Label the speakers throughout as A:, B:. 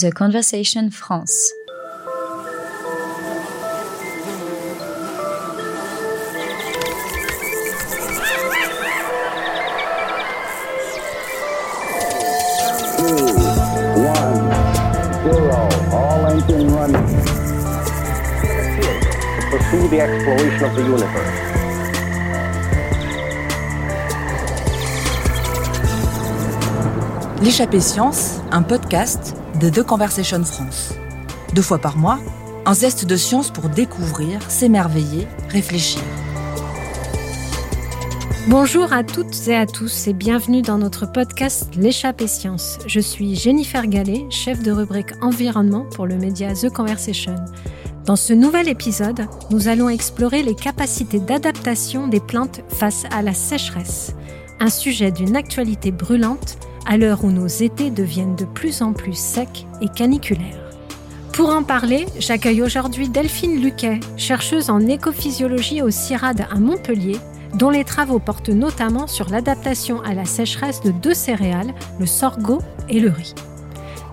A: The Conversation France.
B: L'échappée science, un podcast de The Conversation France. Deux fois par mois, un zeste de science pour découvrir, s'émerveiller, réfléchir.
C: Bonjour à toutes et à tous et bienvenue dans notre podcast L'échappée science. Je suis Jennifer Gallet, chef de rubrique environnement pour le média The Conversation. Dans ce nouvel épisode, nous allons explorer les capacités d'adaptation des plantes face à la sécheresse, un sujet d'une actualité brûlante à l'heure où nos étés deviennent de plus en plus secs et caniculaires. Pour en parler, j'accueille aujourd'hui Delphine Luquet, chercheuse en écophysiologie au CIRAD à Montpellier, dont les travaux portent notamment sur l'adaptation à la sécheresse de deux céréales, le sorgho et le riz.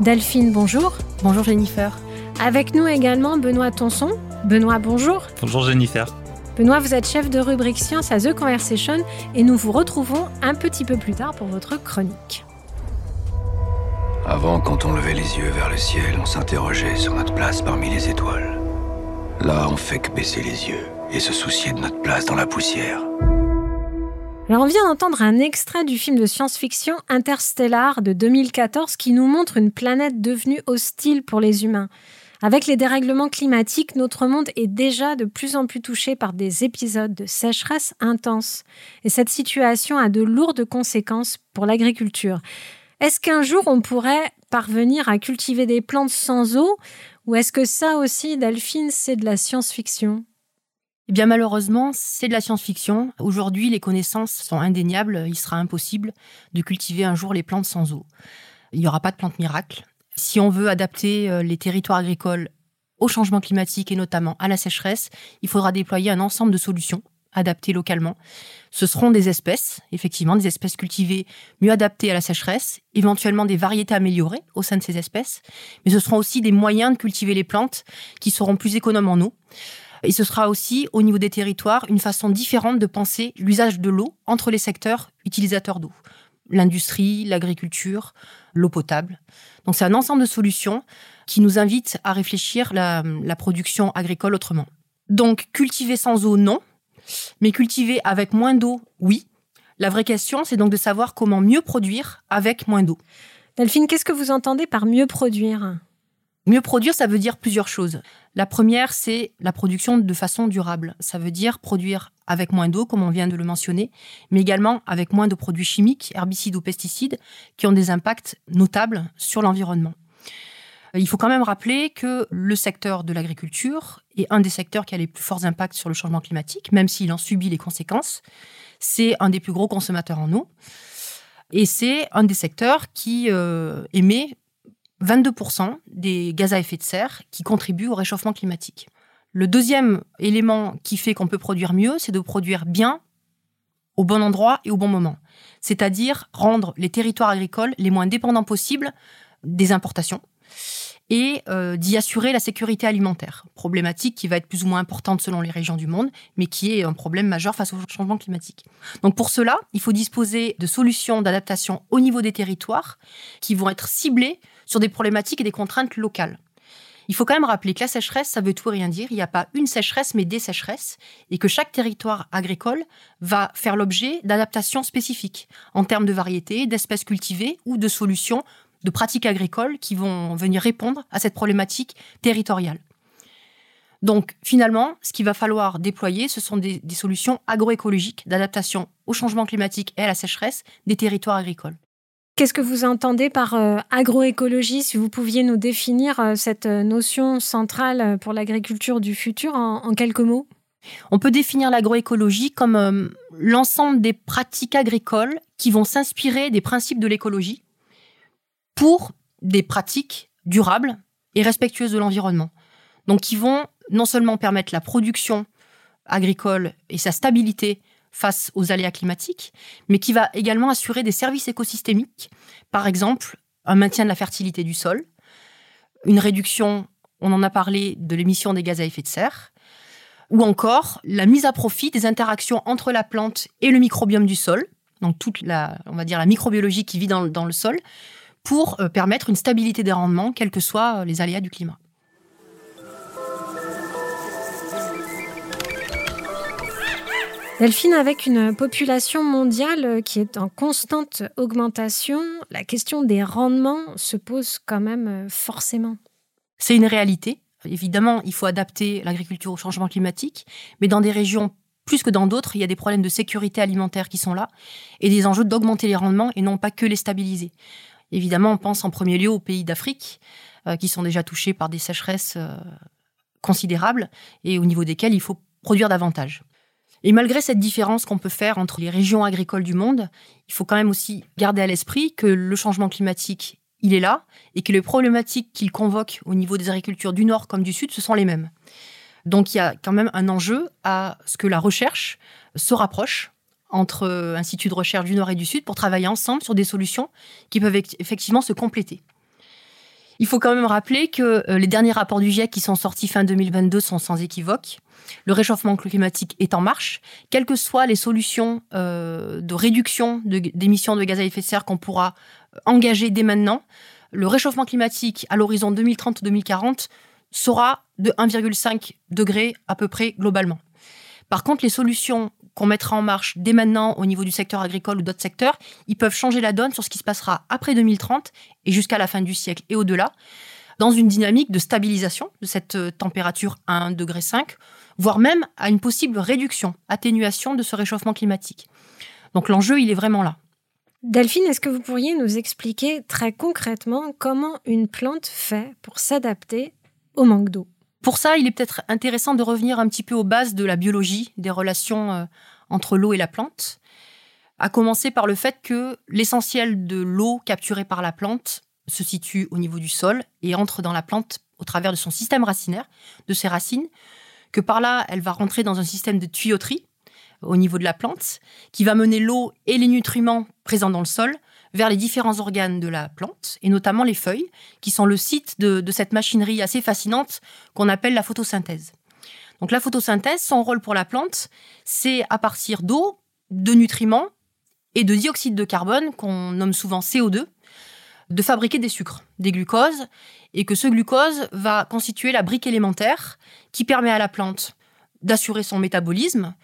C: Delphine, bonjour.
D: Bonjour Jennifer.
C: Avec nous également Benoît Tonson. Benoît, bonjour.
E: Bonjour Jennifer.
C: Benoît, vous êtes chef de rubrique Science à The Conversation et nous vous retrouvons un petit peu plus tard pour votre chronique.
F: Avant, quand on levait les yeux vers le ciel, on s'interrogeait sur notre place parmi les étoiles. Là, on fait que baisser les yeux et se soucier de notre place dans la poussière.
C: Alors on vient d'entendre un extrait du film de science-fiction Interstellar de 2014 qui nous montre une planète devenue hostile pour les humains. Avec les dérèglements climatiques, notre monde est déjà de plus en plus touché par des épisodes de sécheresse intense. Et cette situation a de lourdes conséquences pour l'agriculture. Est-ce qu'un jour on pourrait parvenir à cultiver des plantes sans eau? Ou est-ce que ça aussi, Delphine, c'est de la science-fiction?
D: Eh bien malheureusement, c'est de la science-fiction. Aujourd'hui, les connaissances sont indéniables. Il sera impossible de cultiver un jour les plantes sans eau. Il n'y aura pas de plantes miracles. Si on veut adapter euh, les territoires agricoles au changement climatique et notamment à la sécheresse, il faudra déployer un ensemble de solutions adaptées localement. Ce seront des espèces, effectivement, des espèces cultivées mieux adaptées à la sécheresse, éventuellement des variétés améliorées au sein de ces espèces, mais ce seront aussi des moyens de cultiver les plantes qui seront plus économes en eau. Et ce sera aussi, au niveau des territoires, une façon différente de penser l'usage de l'eau entre les secteurs utilisateurs d'eau. L'industrie, l'agriculture, l'eau potable. Donc c'est un ensemble de solutions qui nous invitent à réfléchir la production agricole autrement. Donc cultiver sans eau, non, mais cultiver avec moins d'eau, oui. La vraie question, c'est donc de savoir comment mieux produire avec moins d'eau.
C: Delphine, qu'est-ce que vous entendez par mieux produire?
D: Mieux produire, ça veut dire plusieurs choses. La première, c'est la production de façon durable. Ça veut dire produire avec moins d'eau, comme on vient de le mentionner, mais également avec moins de produits chimiques, herbicides ou pesticides, qui ont des impacts notables sur l'environnement. Il faut quand même rappeler que le secteur de l'agriculture est un des secteurs qui a les plus forts impacts sur le changement climatique, même s'il en subit les conséquences. C'est un des plus gros consommateurs en eau. Et c'est un des secteurs qui euh, émet 22% des gaz à effet de serre qui contribuent au réchauffement climatique. Le deuxième élément qui fait qu'on peut produire mieux, c'est de produire bien, au bon endroit et au bon moment. C'est-à-dire rendre les territoires agricoles les moins dépendants possibles des importations et euh, d'y assurer la sécurité alimentaire, problématique qui va être plus ou moins importante selon les régions du monde, mais qui est un problème majeur face au changement climatique. Donc pour cela, il faut disposer de solutions d'adaptation au niveau des territoires qui vont être ciblées sur des problématiques et des contraintes locales. Il faut quand même rappeler que la sécheresse, ça veut tout rien dire. Il n'y a pas une sécheresse, mais des sécheresses, et que chaque territoire agricole va faire l'objet d'adaptations spécifiques en termes de variétés, d'espèces cultivées ou de solutions de pratiques agricoles qui vont venir répondre à cette problématique territoriale. Donc finalement, ce qu'il va falloir déployer, ce sont des, solutions agroécologiques d'adaptation au changement climatique et à la sécheresse des territoires agricoles.
C: Qu'est-ce que vous entendez par euh, agroécologie Si vous pouviez nous définir euh, cette euh, notion centrale pour l'agriculture du futur en, quelques mots?
D: On peut définir l'agroécologie comme l'ensemble des pratiques agricoles qui vont s'inspirer des principes de l'écologie pour des pratiques durables et respectueuses de l'environnement. Donc qui vont non seulement permettre la production agricole et sa stabilité face aux aléas climatiques, mais qui va également assurer des services écosystémiques, par exemple un maintien de la fertilité du sol, une réduction, on en a parlé, de l'émission des gaz à effet de serre, ou encore la mise à profit des interactions entre la plante et le microbiome du sol, donc toute la, on va dire la microbiologie qui vit dans, dans le sol, pour euh, permettre une stabilité des rendements, quels que soient les aléas du climat.
C: Delphine, avec une population mondiale qui est en constante augmentation, la question des rendements se pose quand même forcément.
D: C'est une réalité. Évidemment, il faut adapter l'agriculture au changement climatique, mais dans des régions plus que dans d'autres, il y a des problèmes de sécurité alimentaire qui sont là et des enjeux d'augmenter les rendements et non pas que les stabiliser. Évidemment, on pense en premier lieu aux pays d'Afrique euh, qui sont déjà touchés par des sécheresses euh, considérables et au niveau desquelles il faut produire davantage. Et malgré cette différence qu'on peut faire entre les régions agricoles du monde, il faut quand même aussi garder à l'esprit que le changement climatique, il est là, et que les problématiques qu'il convoque au niveau des agricultures du Nord comme du Sud, ce sont les mêmes. Donc il y a quand même un enjeu à ce que la recherche se rapproche entre instituts de recherche du Nord et du Sud pour travailler ensemble sur des solutions qui peuvent effectivement se compléter. Il faut quand même rappeler que euh, les derniers rapports du GIEC qui sont sortis fin 2022 sont sans équivoque. Le réchauffement climatique est en marche, quelles que soient les solutions euh, de réduction d'émissions de, gaz à effet de serre qu'on pourra euh, engager dès maintenant. Le réchauffement climatique à l'horizon 2030-2040 sera de 1,5 degré à peu près globalement. Par contre, les solutions qu'on mettra en marche dès maintenant au niveau du secteur agricole ou d'autres secteurs, ils peuvent changer la donne sur ce qui se passera après 2030 et jusqu'à la fin du siècle et au-delà, dans une dynamique de stabilisation de cette euh, température à 1,5 degré, voire même à une possible réduction, atténuation de ce réchauffement climatique. Donc l'enjeu, il est vraiment là.
C: Delphine, est-ce que vous pourriez nous expliquer très concrètement comment une plante fait pour s'adapter au manque d'eau?
D: Pour ça, il est peut-être intéressant de revenir un petit peu aux bases de la biologie des relations euh, entre l'eau et la plante, à commencer par le fait que l'essentiel de l'eau capturée par la plante se situe au niveau du sol et entre dans la plante au travers de son système racinaire, de ses racines, que par là, elle va rentrer dans un système de tuyauterie au niveau de la plante, qui va mener l'eau et les nutriments présents dans le sol vers les différents organes de la plante, et notamment les feuilles, qui sont le site de, cette machinerie assez fascinante qu'on appelle la photosynthèse. Donc la photosynthèse, son rôle pour la plante, c'est à partir d'eau, de nutriments et de dioxyde de carbone, qu'on nomme souvent CO2, de fabriquer des sucres, des glucoses, et que ce glucose va constituer la brique élémentaire qui permet à la plante d'assurer son métabolisme,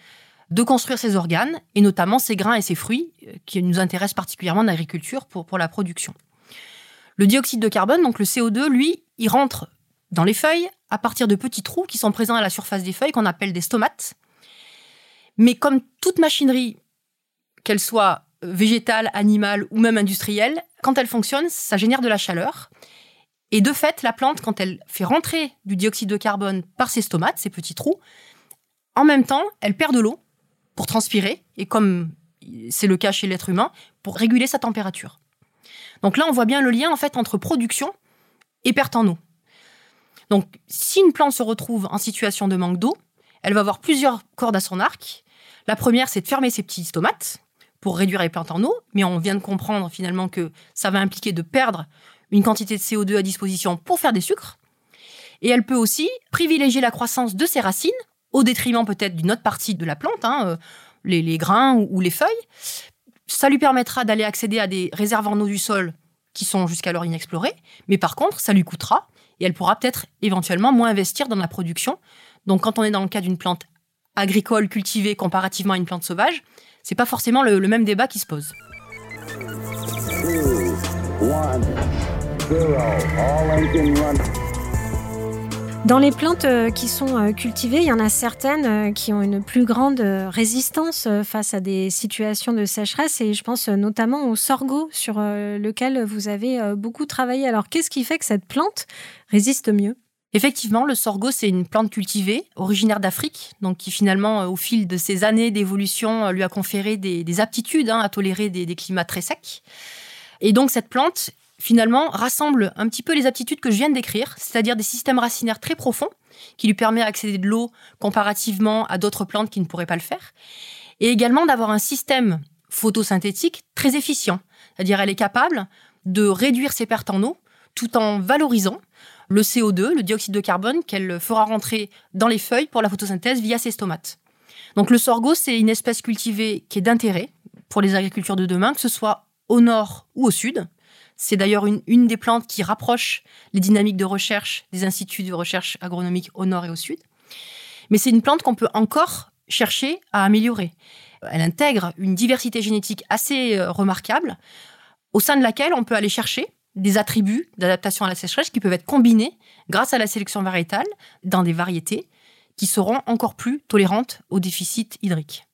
D: de construire ses organes, et notamment ses grains et ses fruits, euh, qui nous intéressent particulièrement en agriculture pour, pour la production. Le dioxyde de carbone, donc le CO2, lui, il rentre dans les feuilles à partir de petits trous qui sont présents à la surface des feuilles, qu'on appelle des stomates. Mais comme toute machinerie, qu'elle soit végétale, animale ou même industrielle, quand elle fonctionne, ça génère de la chaleur. Et de fait, la plante, quand elle fait rentrer du dioxyde de carbone par ses stomates, ces petits trous, en même temps, elle perd de l'eau transpirer, et comme c'est le cas chez l'être humain, pour réguler sa température. Donc là, on voit bien le lien en fait entre production et perte en eau. Donc, si une plante se retrouve en situation de manque d'eau, elle va avoir plusieurs cordes à son arc. La première, c'est de fermer ses petits stomates pour réduire les plantes en eau, mais on vient de comprendre finalement que ça va impliquer de perdre une quantité de CO2 à disposition pour faire des sucres. Et elle peut aussi privilégier la croissance de ses racines au détriment peut-être d'une autre partie de la plante, hein, euh, les, grains ou, les feuilles. Ça lui permettra d'aller accéder à des réserves en eau du sol qui sont jusqu'alors inexplorées, mais par contre, ça lui coûtera et elle pourra peut-être éventuellement moins investir dans la production. Donc, quand on est dans le cas d'une plante agricole cultivée comparativement à une plante sauvage, c'est pas forcément le, même débat qui se pose.
C: Dans les plantes euh, qui sont euh, cultivées, il y en a certaines euh, qui ont une plus grande résistance face à des situations de sécheresse et je pense notamment au sorgho sur lequel vous avez beaucoup travaillé. Alors qu'est-ce qui fait que cette plante résiste mieux?
D: Effectivement, le sorgho, c'est une plante cultivée, originaire d'Afrique, donc qui finalement, au fil de ces années d'évolution, lui a conféré des, aptitudes hein, à tolérer des, climats très secs. Et donc cette plante, finalement, rassemble un petit peu les aptitudes que je viens de décrire, c'est-à-dire des systèmes racinaires très profonds, qui lui permettent d'accéder de l'eau comparativement à d'autres plantes qui ne pourraient pas le faire, et également d'avoir un système photosynthétique très efficient, c'est-à-dire elle est capable de réduire ses pertes en eau tout en valorisant le CO2, le dioxyde de carbone qu'elle fera rentrer dans les feuilles pour la photosynthèse via ses stomates. Donc le sorgho, c'est une espèce cultivée qui est d'intérêt pour les agricultures de demain, que ce soit au nord ou au sud. C'est d'ailleurs une, des plantes qui rapproche les dynamiques de recherche des instituts de recherche agronomique au nord et au sud. Mais c'est une plante qu'on peut encore chercher à améliorer. Elle intègre une diversité génétique assez euh, remarquable, au sein de laquelle on peut aller chercher des attributs d'adaptation à la sécheresse qui peuvent être combinés grâce à la sélection variétale dans des variétés qui seront encore plus tolérantes au déficit hydrique.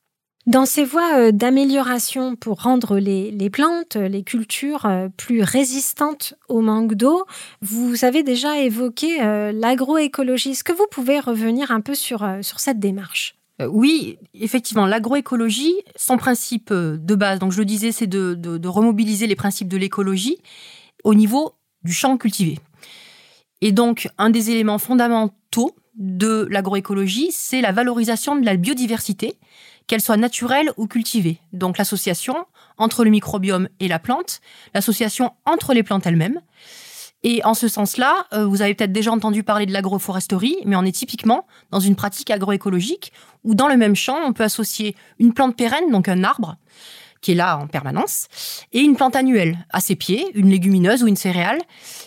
C: Dans ces voies euh, d'amélioration pour rendre les, plantes, les cultures euh, plus résistantes au manque d'eau, vous avez déjà évoqué euh, l'agroécologie. Est-ce que vous pouvez revenir un peu sur, sur cette démarche?
D: Oui, effectivement, l'agroécologie, son principe de base, donc je le disais, c'est de remobiliser les principes de l'écologie au niveau du champ cultivé. Et donc, un des éléments fondamentaux de l'agroécologie, c'est la valorisation de la biodiversité, qu'elle soit naturelle ou cultivée. Donc l'association entre le microbiome et la plante, l'association entre les plantes elles-mêmes. Et en ce sens-là, euh, vous avez peut-être déjà entendu parler de l'agroforesterie, mais on est typiquement dans une pratique agroécologique où dans le même champ, on peut associer une plante pérenne, donc un arbre, qui est là en permanence, et une plante annuelle à ses pieds, une légumineuse ou une céréale.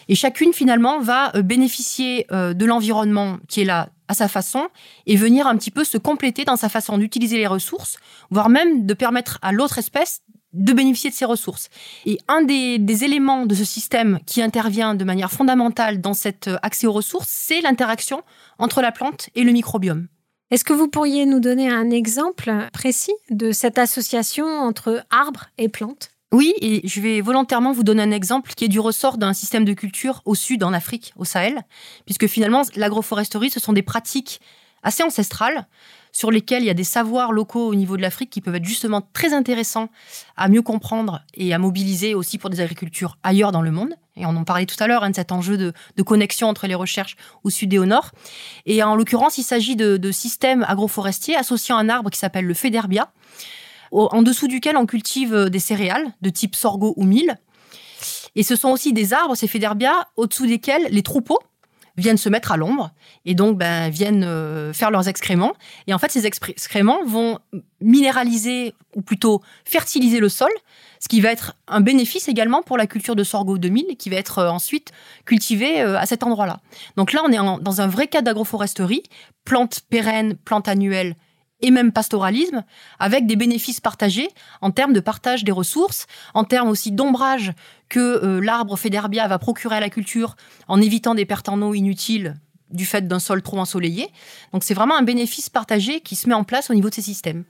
D: Et chacune, finalement, va euh, bénéficier euh, de l'environnement qui est là à sa façon et venir un petit peu se compléter dans sa façon d'utiliser les ressources, voire même de permettre à l'autre espèce de bénéficier de ces ressources. Et un des, des, éléments de ce système qui intervient de manière fondamentale dans cet euh, accès aux ressources, c'est l'interaction entre la plante et le microbiome.
C: Est-ce que vous pourriez nous donner un exemple précis de cette association entre arbres et plantes?
D: Oui, et je vais volontairement vous donner un exemple qui est du ressort d'un système de culture au sud, en Afrique, au Sahel, puisque finalement, l'agroforesterie, ce sont des pratiques assez ancestrales sur lesquelles il y a des savoirs locaux au niveau de l'Afrique qui peuvent être justement très intéressants à mieux comprendre et à mobiliser aussi pour des agricultures ailleurs dans le monde. Et on en parlait tout à l'heure, hein, de cet enjeu de, connexion entre les recherches au sud et au nord. Et en l'occurrence, il s'agit de, systèmes agroforestiers associant un arbre qui s'appelle le féderbia, en dessous duquel on cultive euh, des céréales de type sorgho ou mil. Et ce sont aussi des arbres, ces féderbia, au-dessous desquels les troupeaux viennent se mettre à l'ombre et donc ben, viennent euh, faire leurs excréments. Et en fait, ces excréments vont minéraliser ou plutôt fertiliser le sol, ce qui va être un bénéfice également pour la culture de sorgho 2000 qui va être euh, ensuite cultivée à cet endroit-là. Donc là, on est dans un vrai cas d'agroforesterie, plantes pérennes, plantes annuelles et même pastoralisme, avec des bénéfices partagés en termes de partage des ressources, en termes aussi d'ombrage que euh, l'arbre féderbia va procurer à la culture en évitant des pertes en eau inutiles du fait d'un sol trop ensoleillé. Donc c'est vraiment un bénéfice partagé qui se met en place au niveau de ces systèmes.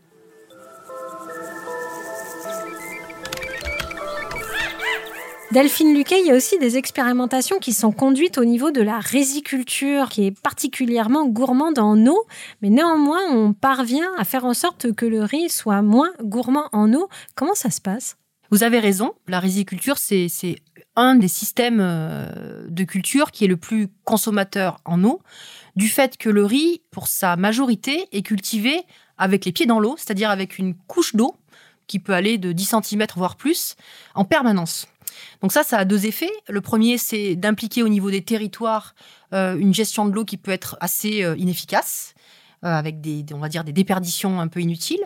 C: Delphine Luquet, il y a aussi des expérimentations qui sont conduites au niveau de la résiculture, qui est particulièrement gourmande en eau, mais néanmoins, on parvient à faire en sorte que le riz soit moins gourmand en eau. Comment ça se passe?
D: Vous avez raison, la résiculture, c'est un des systèmes euh, de culture qui est le plus consommateur en eau, du fait que le riz, pour sa majorité, est cultivé avec les pieds dans l'eau, c'est-à-dire avec une couche d'eau qui peut aller de 10 cm voire plus en permanence. Donc ça, ça a deux effets. Le premier, c'est d'impliquer au niveau des territoires euh, une gestion de l'eau qui peut être assez euh, inefficace euh, avec des, on va dire, des déperditions un peu inutiles.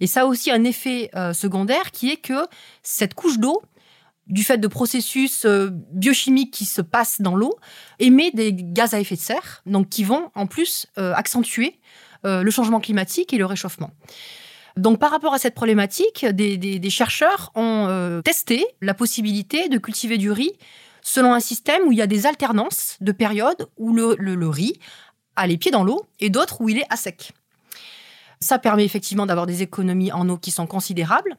D: Et ça a aussi un effet secondaire qui est que cette couche d'eau, du fait de processus biochimiques qui se passent dans l'eau, émet des gaz à effet de serre, donc qui vont en plus accentuer le changement climatique et le réchauffement. Donc par rapport à cette problématique, des, chercheurs ont euh, testé la possibilité de cultiver du riz selon un système où il y a des alternances de périodes où le, riz a les pieds dans l'eau et d'autres où il est à sec. Ça permet effectivement d'avoir des économies en eau qui sont considérables,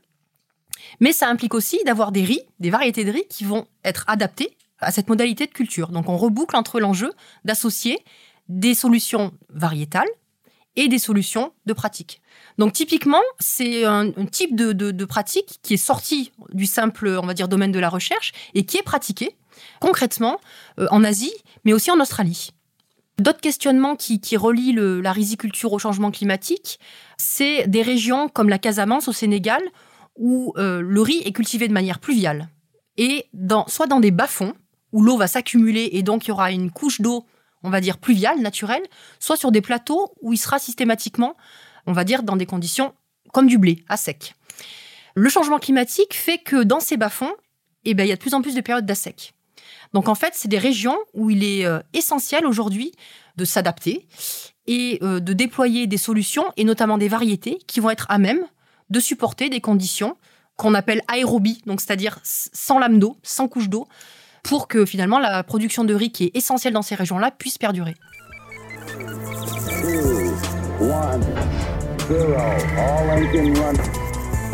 D: mais ça implique aussi d'avoir des riz, des variétés de riz qui vont être adaptées à cette modalité de culture. Donc on reboucle entre l'enjeu d'associer des solutions variétales et des solutions de pratique. Donc typiquement, c'est un, type de, pratique qui est sorti du simple, on va dire, domaine de la recherche et qui est pratiqué concrètement euh, en Asie, mais aussi en Australie. D'autres questionnements qui, relient la riziculture au changement climatique, c'est des régions comme la Casamance au Sénégal, où euh, le riz est cultivé de manière pluviale, et dans, soit dans des bas-fonds, où l'eau va s'accumuler et donc il y aura une couche d'eau, on va dire pluviale, naturelle, soit sur des plateaux où il sera systématiquement, on va dire, dans des conditions comme du blé, à sec. Le changement climatique fait que dans ces bas-fonds, eh ben, il y a de plus en plus de périodes d'assec. Donc en fait, c'est des régions où il est euh, essentiel aujourd'hui de s'adapter et euh, de déployer des solutions, et notamment des variétés, qui vont être à même de supporter des conditions qu'on appelle aérobie, donc c'est-à-dire sans lame d'eau, sans couche d'eau, pour que finalement la production de riz qui est essentielle dans ces régions-là puisse perdurer.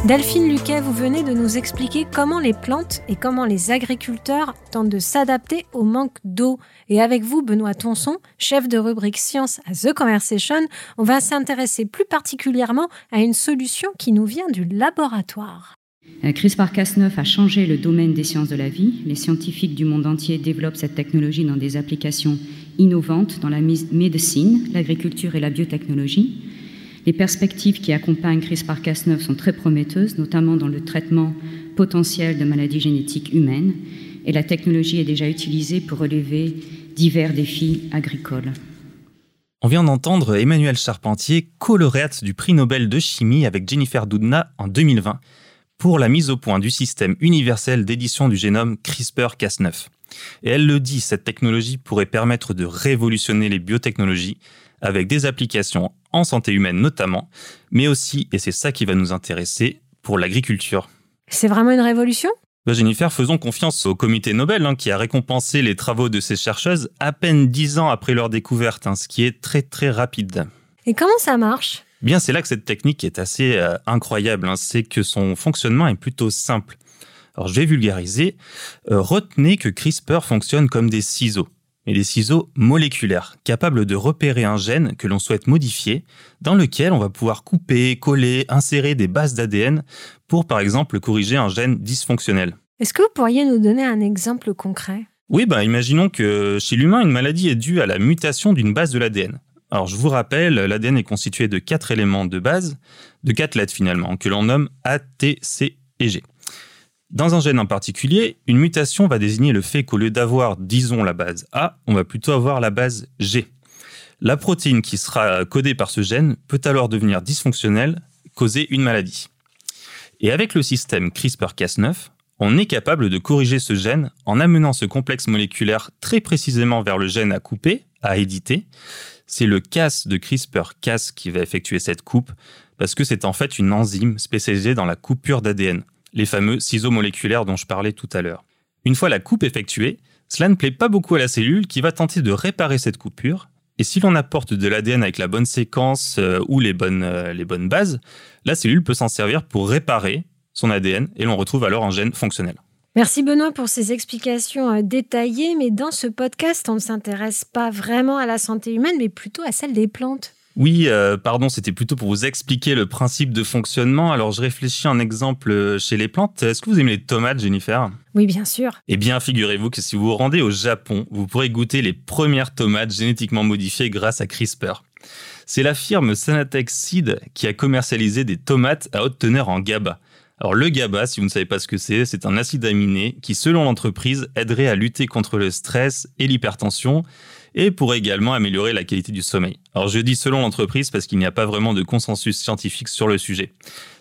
C: Delphine Luquet, vous venez de nous expliquer comment les plantes et comment les agriculteurs tentent de s'adapter au manque d'eau. Et avec vous, Benoît Tonson, chef de rubrique Science à The Conversation, on va s'intéresser plus particulièrement à une solution qui nous vient du laboratoire.
E: Euh, CRISPR-Cas9 a changé le domaine des sciences de la vie. Les scientifiques du monde entier développent cette technologie dans des applications innovantes dans la médecine, l'agriculture et la biotechnologie. Les perspectives qui accompagnent CRISPR-Cas9 sont très prometteuses, notamment dans le traitement potentiel de maladies génétiques humaines, et la technologie est déjà utilisée pour relever divers défis agricoles.
G: On vient d'entendre Emmanuel Charpentier, co-lauréate du prix Nobel de chimie avec Jennifer Doudna en 2020 pour la mise au point du système universel d'édition du génome CRISPR-Cas9. Et elle le dit, cette technologie pourrait permettre de révolutionner les biotechnologies avec des applications en santé humaine notamment, mais aussi, et c'est ça qui va nous intéresser, pour l'agriculture.
C: C'est vraiment une révolution?
G: Bah, Jennifer, faisons confiance au comité Nobel hein, qui a récompensé les travaux de ces chercheuses à peine dix ans après leur découverte, hein, ce qui est très très rapide.
C: Et comment ça marche?
G: Bien, c'est là que cette technique est assez euh, incroyable. Hein, c'est que son fonctionnement est plutôt simple. Alors, je vais vulgariser. Euh, retenez que CRISPR fonctionne comme des ciseaux mais des ciseaux moléculaires, capables de repérer un gène que l'on souhaite modifier, dans lequel on va pouvoir couper, coller, insérer des bases d'ADN pour par exemple corriger un gène dysfonctionnel.
C: Est-ce que vous pourriez nous donner un exemple concret?
G: Oui, bah, imaginons que chez l'humain, une maladie est due à la mutation d'une base de l'ADN. Alors je vous rappelle, l'ADN est constitué de quatre éléments de base, de quatre lettres finalement, que l'on nomme A, T, C et G. Dans un gène en particulier, une mutation va désigner le fait qu'au lieu d'avoir, disons, la base A, on va plutôt avoir la base G. La protéine qui sera codée par ce gène peut alors devenir dysfonctionnelle, causer une maladie. Et avec le système CRISPR-Cas9, on est capable de corriger ce gène en amenant ce complexe moléculaire très précisément vers le gène à couper, à éditer. C'est le Cas de CRISPR-Cas qui va effectuer cette coupe, parce que c'est en fait une enzyme spécialisée dans la coupure d'ADN les fameux ciseaux moléculaires dont je parlais tout à l'heure. Une fois la coupe effectuée, cela ne plaît pas beaucoup à la cellule qui va tenter de réparer cette coupure, et si l'on apporte de l'ADN avec la bonne séquence euh, ou les bonnes, euh, les bonnes bases, la cellule peut s'en servir pour réparer son ADN et l'on retrouve alors un gène fonctionnel.
C: Merci Benoît pour ces explications euh, détaillées, mais dans ce podcast, on ne s'intéresse pas vraiment à la santé humaine, mais plutôt à celle des plantes.
G: Oui, euh, pardon, c'était plutôt pour vous expliquer le principe de fonctionnement. Alors, je réfléchis un exemple euh, chez les plantes. Est-ce que vous aimez les tomates, Jennifer?
C: Oui, bien sûr.
G: Eh bien, figurez-vous que si vous vous rendez au Japon, vous pourrez goûter les premières tomates génétiquement modifiées grâce à CRISPR. C'est la firme Sanatec Seed qui a commercialisé des tomates à haute teneur en GABA. Alors le GABA, si vous ne savez pas ce que c'est, c'est un acide aminé qui, selon l'entreprise, aiderait à lutter contre le stress et l'hypertension et pourrait également améliorer la qualité du sommeil. Alors je dis selon l'entreprise parce qu'il n'y a pas vraiment de consensus scientifique sur le sujet.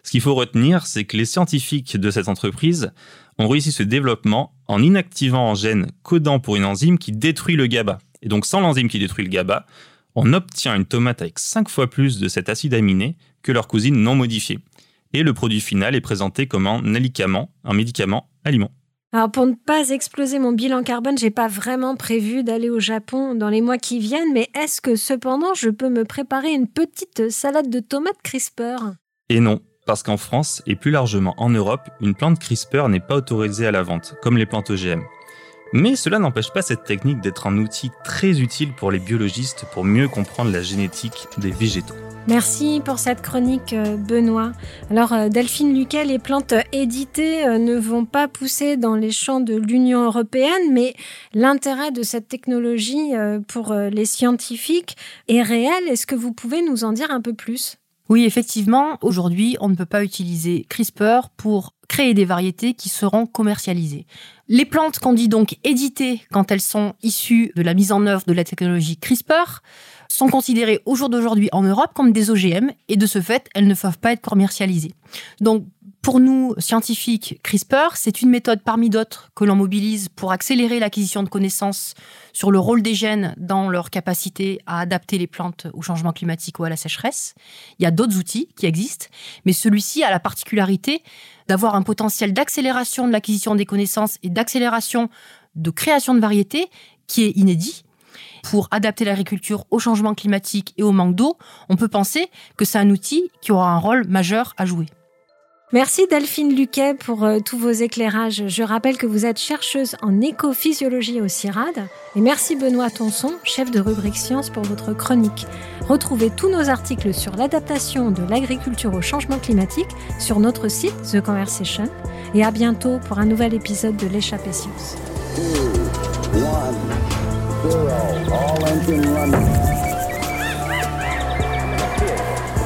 G: Ce qu'il faut retenir, c'est que les scientifiques de cette entreprise ont réussi ce développement en inactivant un gène codant pour une enzyme qui détruit le GABA. Et donc sans l'enzyme qui détruit le GABA, on obtient une tomate avec 5 fois plus de cet acide aminé que leur cousine non modifiée. Et le produit final est présenté comme un médicament, un médicament aliment.
C: Alors pour ne pas exploser mon bilan carbone, j'ai pas vraiment prévu d'aller au Japon dans les mois qui viennent, mais est-ce que cependant je peux me préparer une petite salade de tomates CRISPR
G: Et non, parce qu'en France et plus largement en Europe, une plante CRISPR n'est pas autorisée à la vente, comme les plantes OGM. Mais cela n'empêche pas cette technique d'être un outil très utile pour les biologistes pour mieux comprendre la génétique des végétaux.
C: Merci pour cette chronique, euh, Benoît. Alors, euh, Delphine Luquet, les plantes éditées euh, ne vont pas pousser dans les champs de l'Union européenne, mais l'intérêt de cette technologie pour les scientifiques est réel. Est-ce que vous pouvez nous en dire un peu plus?
D: Oui, effectivement, aujourd'hui, on ne peut pas utiliser CRISPR pour créer des variétés qui seront commercialisées. Les plantes qu'on dit donc éditées quand elles sont issues de la mise en œuvre de la technologie CRISPR sont considérées au jour d'aujourd'hui en Europe comme des OGM et de ce fait, elles ne peuvent pas être commercialisées. Donc, pour nous, scientifiques, CRISPR, c'est une méthode parmi d'autres que l'on mobilise pour accélérer l'acquisition de connaissances sur le rôle des gènes dans leur capacité à adapter les plantes au changement climatique ou à la sécheresse. Il y a d'autres outils qui existent, mais celui-ci a la particularité d'avoir un potentiel d'accélération de l'acquisition des connaissances et d'accélération de création de variétés qui est inédit pour adapter l'agriculture au changement climatique et au manque d'eau, on peut penser que c'est un outil qui aura un rôle majeur à jouer.
C: Merci Delphine Luquet pour euh, tous vos éclairages. Je rappelle que vous êtes chercheuse en écophysiologie au CIRAD. Et merci Benoît Tonson, chef de rubrique sciences, pour votre chronique. Retrouvez tous nos articles sur l'adaptation de l'agriculture au changement climatique sur notre site The Conversation. Et à bientôt pour un nouvel épisode de l'échappée science. zero. All engine running.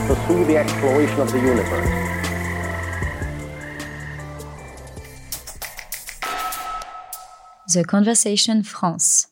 C: Pursue the exploration of the universe.
A: The Conversation France.